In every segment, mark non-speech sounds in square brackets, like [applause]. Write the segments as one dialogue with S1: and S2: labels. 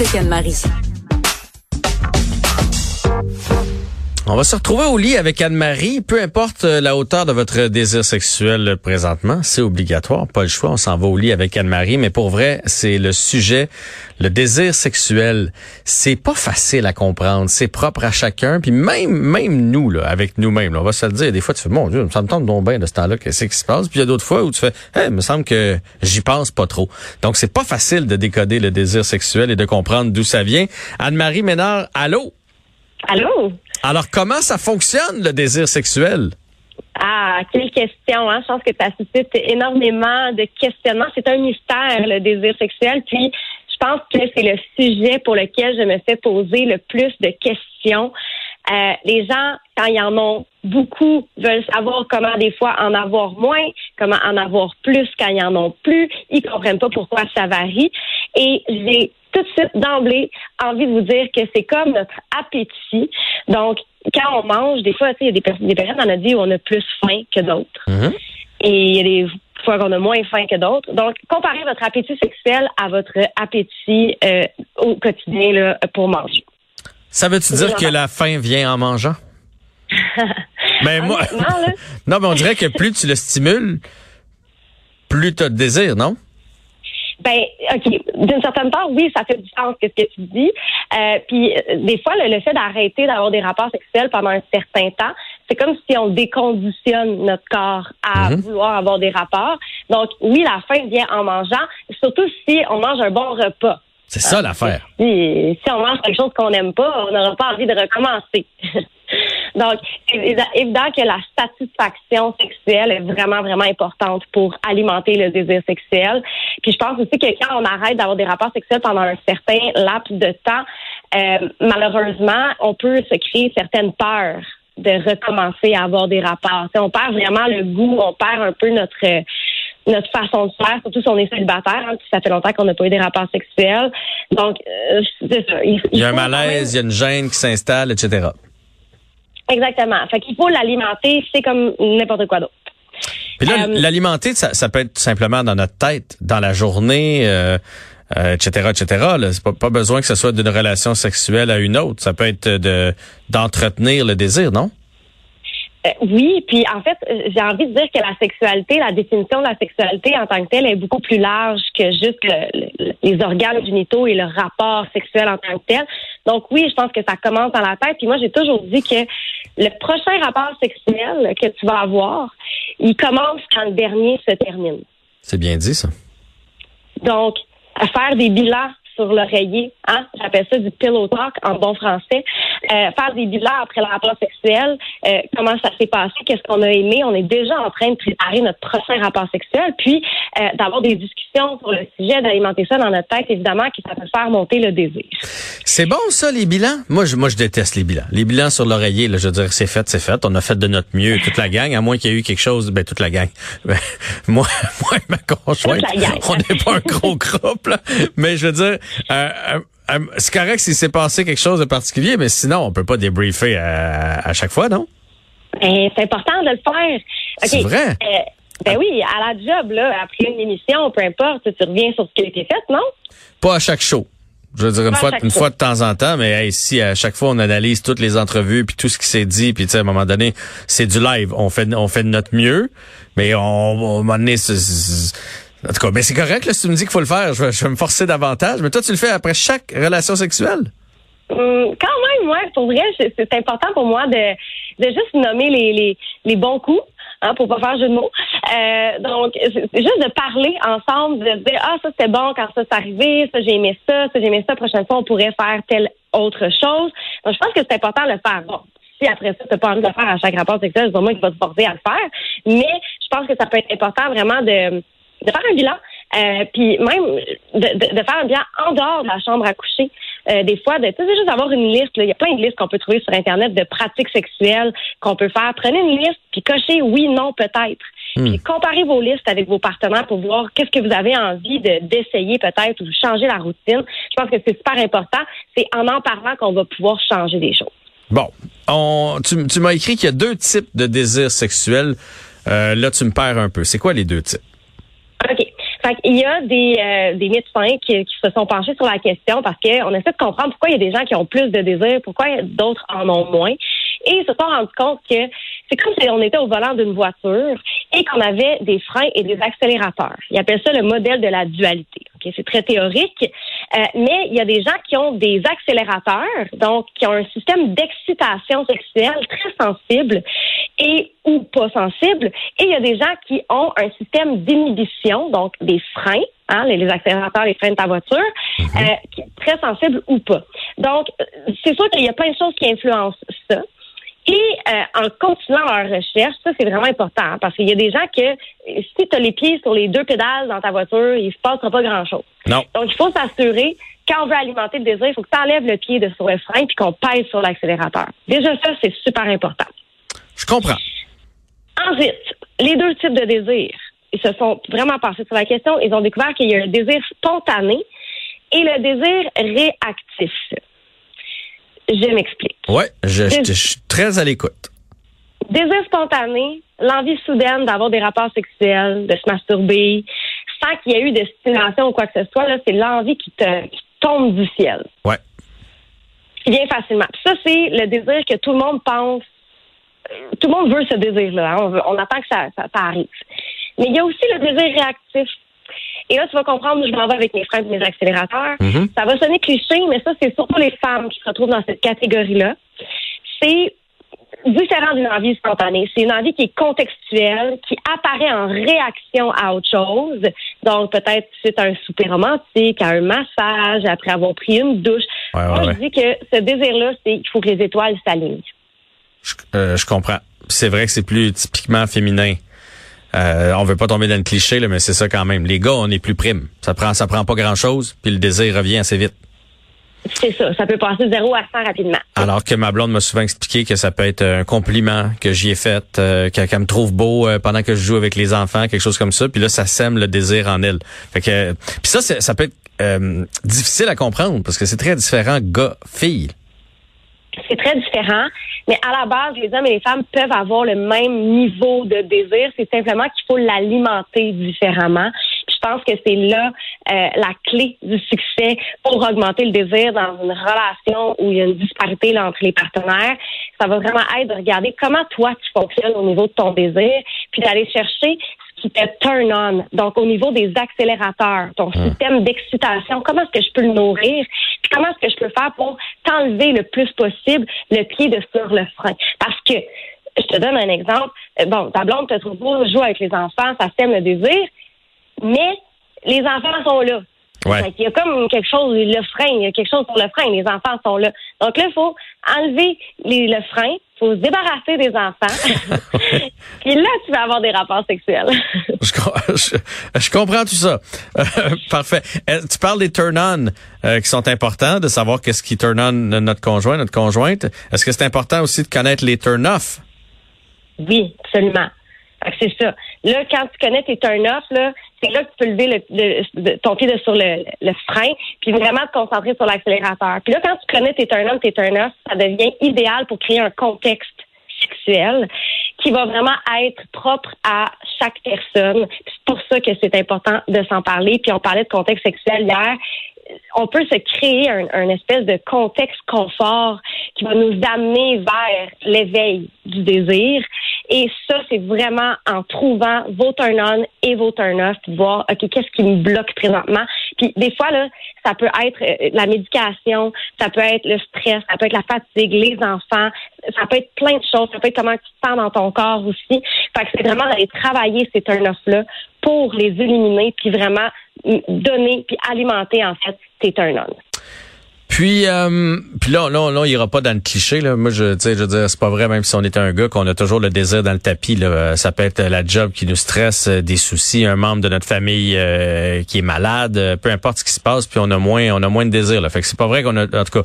S1: avec Anne-Marie.
S2: On va se retrouver au lit avec Anne-Marie. Peu importe euh, la hauteur de votre désir sexuel présentement, c'est obligatoire, pas le choix. On s'en va au lit avec Anne-Marie, mais pour vrai, c'est le sujet, le désir sexuel. C'est pas facile à comprendre. C'est propre à chacun. Puis même, même nous, là, avec nous-mêmes, on va se le dire. Des fois, tu fais, mon Dieu, ça me tente donc bien de ce temps-là, qu'est-ce qui se passe? Puis il y a d'autres fois où tu fais, il me semble que j'y pense pas trop. Donc, c'est pas facile de décoder le désir sexuel et de comprendre d'où ça vient. Anne-Marie Ménard, allô?
S3: Allô?
S2: Alors, comment ça fonctionne, le désir sexuel?
S3: Ah, quelle question, hein? Je pense que ça suscite énormément de questionnements. C'est un mystère, le désir sexuel. Puis, je pense que c'est le sujet pour lequel je me fais poser le plus de questions. Euh, les gens, quand ils en ont beaucoup, veulent savoir comment des fois en avoir moins, comment en avoir plus quand ils en ont plus. Ils comprennent pas pourquoi ça varie. Et j'ai tout de suite d'emblée envie de vous dire que c'est comme notre appétit. Donc, quand on mange, des fois, il y a des, des périodes dans notre vie où on a plus faim que d'autres.
S2: Mhm.
S3: Et il y a des fois qu'on a moins faim que d'autres. Donc, comparez votre appétit sexuel à votre appétit euh, au quotidien là, pour manger.
S2: Ça veut-tu dire que la faim vient en mangeant? [laughs] ben moi, [laughs] non, mais on dirait que plus tu le stimules, plus tu as de désir, non?
S3: Ben, OK. D'une certaine part, oui, ça fait du sens que ce que tu dis. Euh, puis, euh, des fois, le, le fait d'arrêter d'avoir des rapports sexuels pendant un certain temps, c'est comme si on déconditionne notre corps à
S2: Mhm.
S3: vouloir avoir des rapports. Donc, oui, la faim vient en mangeant, surtout si on mange un bon repas.
S2: C'est ça l'affaire.
S3: Si, si on mange quelque chose qu'on n'aime pas, on n'aura pas envie de recommencer. [laughs] Donc, c'est évident que la satisfaction sexuelle est vraiment, vraiment importante pour alimenter le désir sexuel. Puis je pense aussi que quand on arrête d'avoir des rapports sexuels pendant un certain laps de temps, euh, malheureusement, on peut se créer certaines peurs de recommencer à avoir des rapports. On perd vraiment le goût, on perd un peu notre euh, notre façon de faire, surtout si on est célibataire, hein, puis ça fait longtemps qu'on n'a pas eu des rapports sexuels. Donc, euh, c'est ça.
S2: Il y a un malaise, il y a une gêne qui s'installe, etc.
S3: Exactement. Fait qu'il faut l'alimenter, c'est comme n'importe quoi d'autre.
S2: Puis là,
S3: Euh,
S2: l'alimenter, ça, ça peut être tout simplement dans notre tête, dans la journée, euh, euh, etc., etc. là. C'est pas, pas besoin que ce soit d'une relation sexuelle à une autre. Ça peut être de d'entretenir le désir, non?
S3: Euh, oui, puis en fait, euh, j'ai envie de dire que la sexualité, la définition de la sexualité en tant que telle est beaucoup plus large que juste le- le- les organes génitaux et le rapport sexuel en tant que tel. Donc oui, je pense que ça commence dans la tête. Puis moi, j'ai toujours dit que le prochain rapport sexuel que tu vas avoir, il commence quand le dernier se termine.
S2: C'est bien dit, ça.
S3: Donc, à faire des bilans sur l'oreiller, hein, j'appelle ça du pillow talk en bon français. Euh, faire des bilans après le rapport sexuel, euh, comment ça s'est passé, qu'est-ce qu'on a aimé? On est déjà en train de préparer notre prochain rapport sexuel, puis euh, d'avoir des discussions sur le sujet, d'alimenter ça dans notre tête, évidemment, qui ça peut faire monter le désir.
S2: C'est bon, ça, les bilans? Moi, je, moi, je déteste les bilans. Les bilans sur l'oreiller, là, je veux dire, c'est fait, c'est fait. On a fait de notre mieux, toute la gang, à moins qu'il y ait eu quelque chose, ben, toute la gang. Ben, [laughs] moi, moi et ma conjointe,
S3: Toute la gang.
S2: on n'est pas un gros groupe, là. Mais je veux dire, euh, euh, c'est correct s'il s'est passé quelque chose de particulier, mais sinon, on peut pas débriefer à, à chaque fois, non?
S3: Ben, c'est important de le faire.
S2: C'est vrai?
S3: Euh, ben oui, à la job, là, après une émission, peu importe, tu reviens sur ce qui a été fait, non?
S2: Pas à chaque show. Je veux dire une fois, une
S3: fois.
S2: de temps en temps, mais hey, si à chaque fois on analyse toutes les entrevues puis tout ce qui s'est dit, puis tu sais à un moment donné c'est du live, on fait on fait de notre mieux, mais on, on à un moment donné, en tout cas, mais c'est correct là si tu me dis qu'il faut le faire, je vais, me forcer davantage. Mais toi tu le fais après chaque relation sexuelle?
S3: Hum, quand même, ouais, pour vrai, c'est c'est important pour moi de, de juste nommer les, les, bons coups, hein, pour pas faire jeu de mots. Euh, donc, c'est c'est juste de parler ensemble, de dire ah ça c'était bon quand ça s'est arrivé, ça j'ai aimé ça, ça j'ai aimé ça. Prochaine fois on pourrait faire telle autre chose. Donc, je pense que c'est important de le faire. Bon, si après ça, tu n'as pas envie de le faire à chaque rapport sexuel, c'est moi qui va te forcer à le faire. Mais je pense que ça peut être important vraiment de, de faire un bilan. Euh, puis même de, de, de faire un bilan en dehors de la chambre à coucher. Euh, des fois, de tu sais, juste d'avoir une liste. Il y a plein de listes qu'on peut trouver sur Internet de pratiques sexuelles qu'on peut faire. Prenez une liste, puis cochez oui, non, peut-être. Puis comparez vos listes avec vos partenaires pour voir qu'est-ce que vous avez envie de d'essayer peut-être ou changer la routine. Je pense que c'est super important. C'est en en parlant qu'on va pouvoir changer des choses.
S2: Bon, on, tu, tu m'as écrit qu'il y a deux types de désirs sexuels. Euh, là, tu me perds un peu. C'est quoi les deux types?
S3: Il y a des, euh, des médecins qui, se sont penchés sur la question parce qu'on essaie de comprendre pourquoi il y a des gens qui ont plus de désir, pourquoi d'autres en ont moins. Et ils se sont rendus compte que c'est comme si on était au volant d'une voiture et qu'on avait des freins et des accélérateurs. Ils appellent ça le modèle de la dualité. C'est très théorique, euh, mais il y a des gens qui ont des accélérateurs, donc qui ont un système d'excitation sexuelle très sensible et ou pas sensible, et il y a des gens qui ont un système d'inhibition, donc des freins, hein, les, accélérateurs, les freins de ta voiture, mhm. euh, très sensibles ou pas. Donc, c'est sûr qu'il y a plein de choses qui influencent ça. Et euh, en continuant leur recherche, ça c'est vraiment important hein, parce qu'il y a des gens que si tu as les pieds sur les deux pédales dans ta voiture, il se passera pas grand-chose.
S2: Non.
S3: Donc il faut s'assurer quand on veut alimenter le désir, il faut que tu enlèves le pied de sur le frein puis qu'on pèse sur l'accélérateur. Déjà ça c'est super important.
S2: Je comprends.
S3: Ensuite, les deux types de désirs, ils se sont vraiment passés sur la question, ils ont découvert qu'il y a un désir spontané et le désir réactif. Je m'explique.
S2: Oui, je, suis très à l'écoute.
S3: Désir spontané, l'envie soudaine d'avoir des rapports sexuels, de se masturber, sans qu'il y ait eu de stimulation ou quoi que ce soit, c'est l'envie qui te tombe du ciel.
S2: Ouais.
S3: Qui vient facilement. ça, c'est le désir que tout le monde pense. Tout le monde veut ce désir-là. Hein. On, attend que ça, ça, arrive. Mais il y a aussi le désir réactif. Et là, tu vas comprendre je m'en vais avec mes freins et mes accélérateurs.
S2: Mm-hmm.
S3: Ça va sonner cliché, mais ça, c'est surtout les femmes qui se retrouvent dans cette catégorie-là. C'est différent d'une envie spontanée. C'est une envie qui est contextuelle, qui apparaît en réaction à autre chose. Donc, peut-être suite à un souper romantique, à un massage, après avoir pris une douche.
S2: Moi,
S3: je dis que ce désir-là, c'est qu'il faut que les étoiles s'alignent.
S2: Je, euh, je comprends. C'est vrai que c'est plus typiquement féminin. Euh, on veut pas tomber dans le cliché, là, mais c'est ça quand même. Les gars, on est plus prime. Ça prend, ça prend pas grand chose, puis le désir revient assez vite.
S3: C'est ça, ça peut passer de 0 à 100 rapidement.
S2: Alors que ma blonde m'a souvent expliqué que ça peut être un compliment que j'y ai fait, euh, qu'elle me trouve beau euh, pendant que je joue avec les enfants, quelque chose comme ça, puis là ça sème le désir en elle. Fait que puis ça ça peut être euh, difficile à comprendre parce que c'est très différent gars fille.
S3: C'est très différent, mais à la base, les hommes et les femmes peuvent avoir le même niveau de désir. C'est simplement qu'il faut l'alimenter différemment. je pense que c'est là euh, la clé du succès pour augmenter le désir dans une relation où il y a une disparité entre les partenaires. Ça va vraiment être de regarder comment toi tu fonctionnes au niveau de ton désir, puis d'aller chercher qui te turn on. Donc, au niveau des accélérateurs, ton système d'excitation, comment est-ce que je peux le nourrir? Puis comment est-ce que je peux faire pour t'enlever le plus possible le pied de sur le frein? Parce que, je te donne un exemple. Euh, bon, ta blonde te trouve beau, joue avec les enfants, ça sème le désir, mais les enfants sont là.
S2: Ouais.
S3: Il y a comme quelque chose, le frein, il y a quelque chose sur le frein, les enfants sont là. Donc là, il faut enlever le frein, faut se débarrasser des enfants. [laughs] Puis là, tu vas avoir des rapports sexuels. [laughs]
S2: je, comprends tout ça. Euh, [laughs] parfait. Euh, tu parles des turn-on euh, qui sont importants, de savoir qu'est-ce qui turn-on notre conjoint, notre conjointe. Est-ce que c'est important aussi de connaître les turn-off?
S3: Oui, absolument. C'est ça. Là, quand tu connais tes turn-off, là, c'est là que tu peux lever le, ton pied sur le, frein, puis vraiment te concentrer sur l'accélérateur. Puis là, quand tu connais tes turn-on, tes turn-off, ça devient idéal pour créer un contexte sexuel qui va vraiment être propre à chaque personne. C'est pour ça que c'est important de s'en parler. Puis on parlait de contexte sexuel hier on peut se créer un, espèce de contexte confort qui va nous amener vers l'éveil du désir. Et ça, c'est vraiment en trouvant vos turn-on et vos turn-off, voir, OK, qu'est-ce qui me bloque présentement? Puis des fois, là, ça peut être euh, la médication, ça peut être le stress, ça peut être la fatigue, les enfants, ça peut être plein de choses, ça peut être comment tu te sens dans ton corps aussi. Fait que c'est vraiment d'aller travailler ces turn-off-là pour les éliminer, puis vraiment donner, puis alimenter, en fait, tes turn-on.
S2: Puis, euh, puis là, là, là, il ira pas dans le cliché. Là. Moi, je, je veux dire, c'est pas vrai, même si on est un gars, qu'on a toujours le désir dans le tapis. Là. Ça peut être la job qui nous stresse, euh, des soucis, un membre de notre famille euh, qui est malade, peu importe ce qui se passe, puis on a moins, on a moins de désir. Là. Fait que c'est pas vrai qu'on a, en tout cas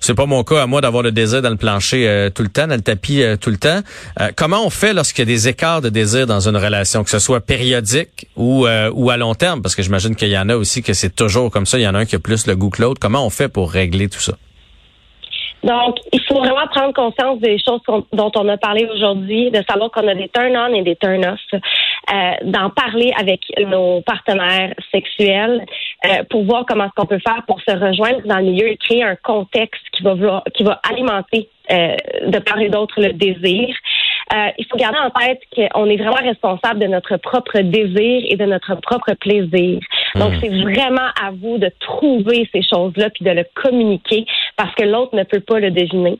S2: c'est pas mon cas à moi d'avoir le désir dans le plancher euh, tout le temps, dans le tapis euh, tout le temps. Euh, comment on fait lorsqu'il y a des écarts de désir dans une relation, que ce soit périodique ou, ou à long terme? Parce que j'imagine qu'il y en a aussi que c'est toujours comme ça. Il y en a un qui a plus le goût que l'autre. Comment on fait pour régler tout ça?
S3: Donc, il faut vraiment prendre conscience des choses dont on a parlé aujourd'hui, de savoir qu'on a des turn-on et des turn-off, euh, d'en parler avec nos partenaires sexuels euh, pour voir comment est-ce qu'on peut faire pour se rejoindre dans le milieu et créer un contexte qui va, qui va alimenter euh, de part et d'autre le désir. Euh, il faut garder en tête qu'on est vraiment responsable de notre propre désir et de notre propre plaisir. Donc, hmm. c'est vraiment à vous de trouver ces choses-là puis de le communiquer parce que l'autre ne peut pas le deviner.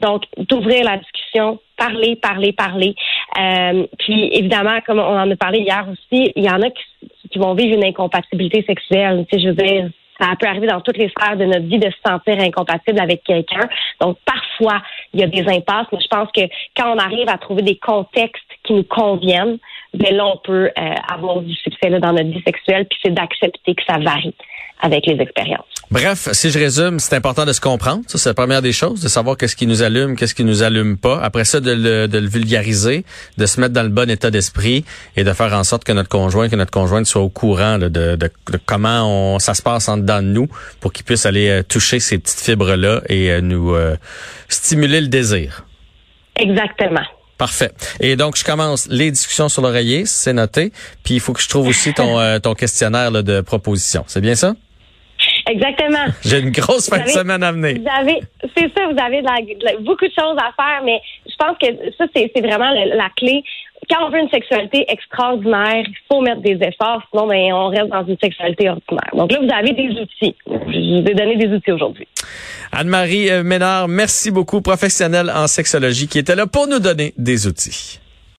S3: Donc, d'ouvrir la discussion, parler, parler, parler. Euh, puis, évidemment, comme on en a parlé hier aussi, il y en a qui, qui vont vivre une incompatibilité sexuelle. Tu sais, je veux dire, ça peut arriver dans toutes les sphères de notre vie de se sentir incompatible avec quelqu'un. Donc, parfois, il y a des impasses, mais je pense que quand on arrive à trouver des contextes qui nous conviennent, ben là, on peut euh, avoir du succès dans notre vie sexuelle, puis c'est d'accepter que ça varie avec les expériences.
S2: Bref, si je résume, c'est important de se comprendre. Ça, c'est la première des choses, de savoir qu'est-ce qui nous allume, qu'est-ce qui nous allume pas. Après ça, de le, de le vulgariser, de se mettre dans le bon état d'esprit et de faire en sorte que notre conjoint, que notre conjointe soit au courant de, de, de, comment on, ça se passe en dedans de nous pour qu'il puisse aller euh, toucher ces petites fibres-là et euh, nous stimuler le désir.
S3: Exactement.
S2: Parfait. Et donc, je commence les discussions sur l'oreiller, c'est noté. Puis, il faut que je trouve aussi ton, [laughs] euh, ton questionnaire de proposition. C'est bien ça?
S3: Exactement. [laughs]
S2: J'ai une grosse fin de semaine à venir.
S3: Vous avez, c'est ça, vous avez beaucoup de choses à faire, mais je pense que ça, c'est, vraiment la, clé. Quand on veut une sexualité extraordinaire, il faut mettre des efforts, sinon ben, on reste dans une sexualité ordinaire. Donc là, vous avez des outils. Je vous ai donné des outils aujourd'hui.
S2: Anne-Marie euh, Ménard, merci beaucoup, professionnelle en sexologie, qui était là pour nous donner des outils.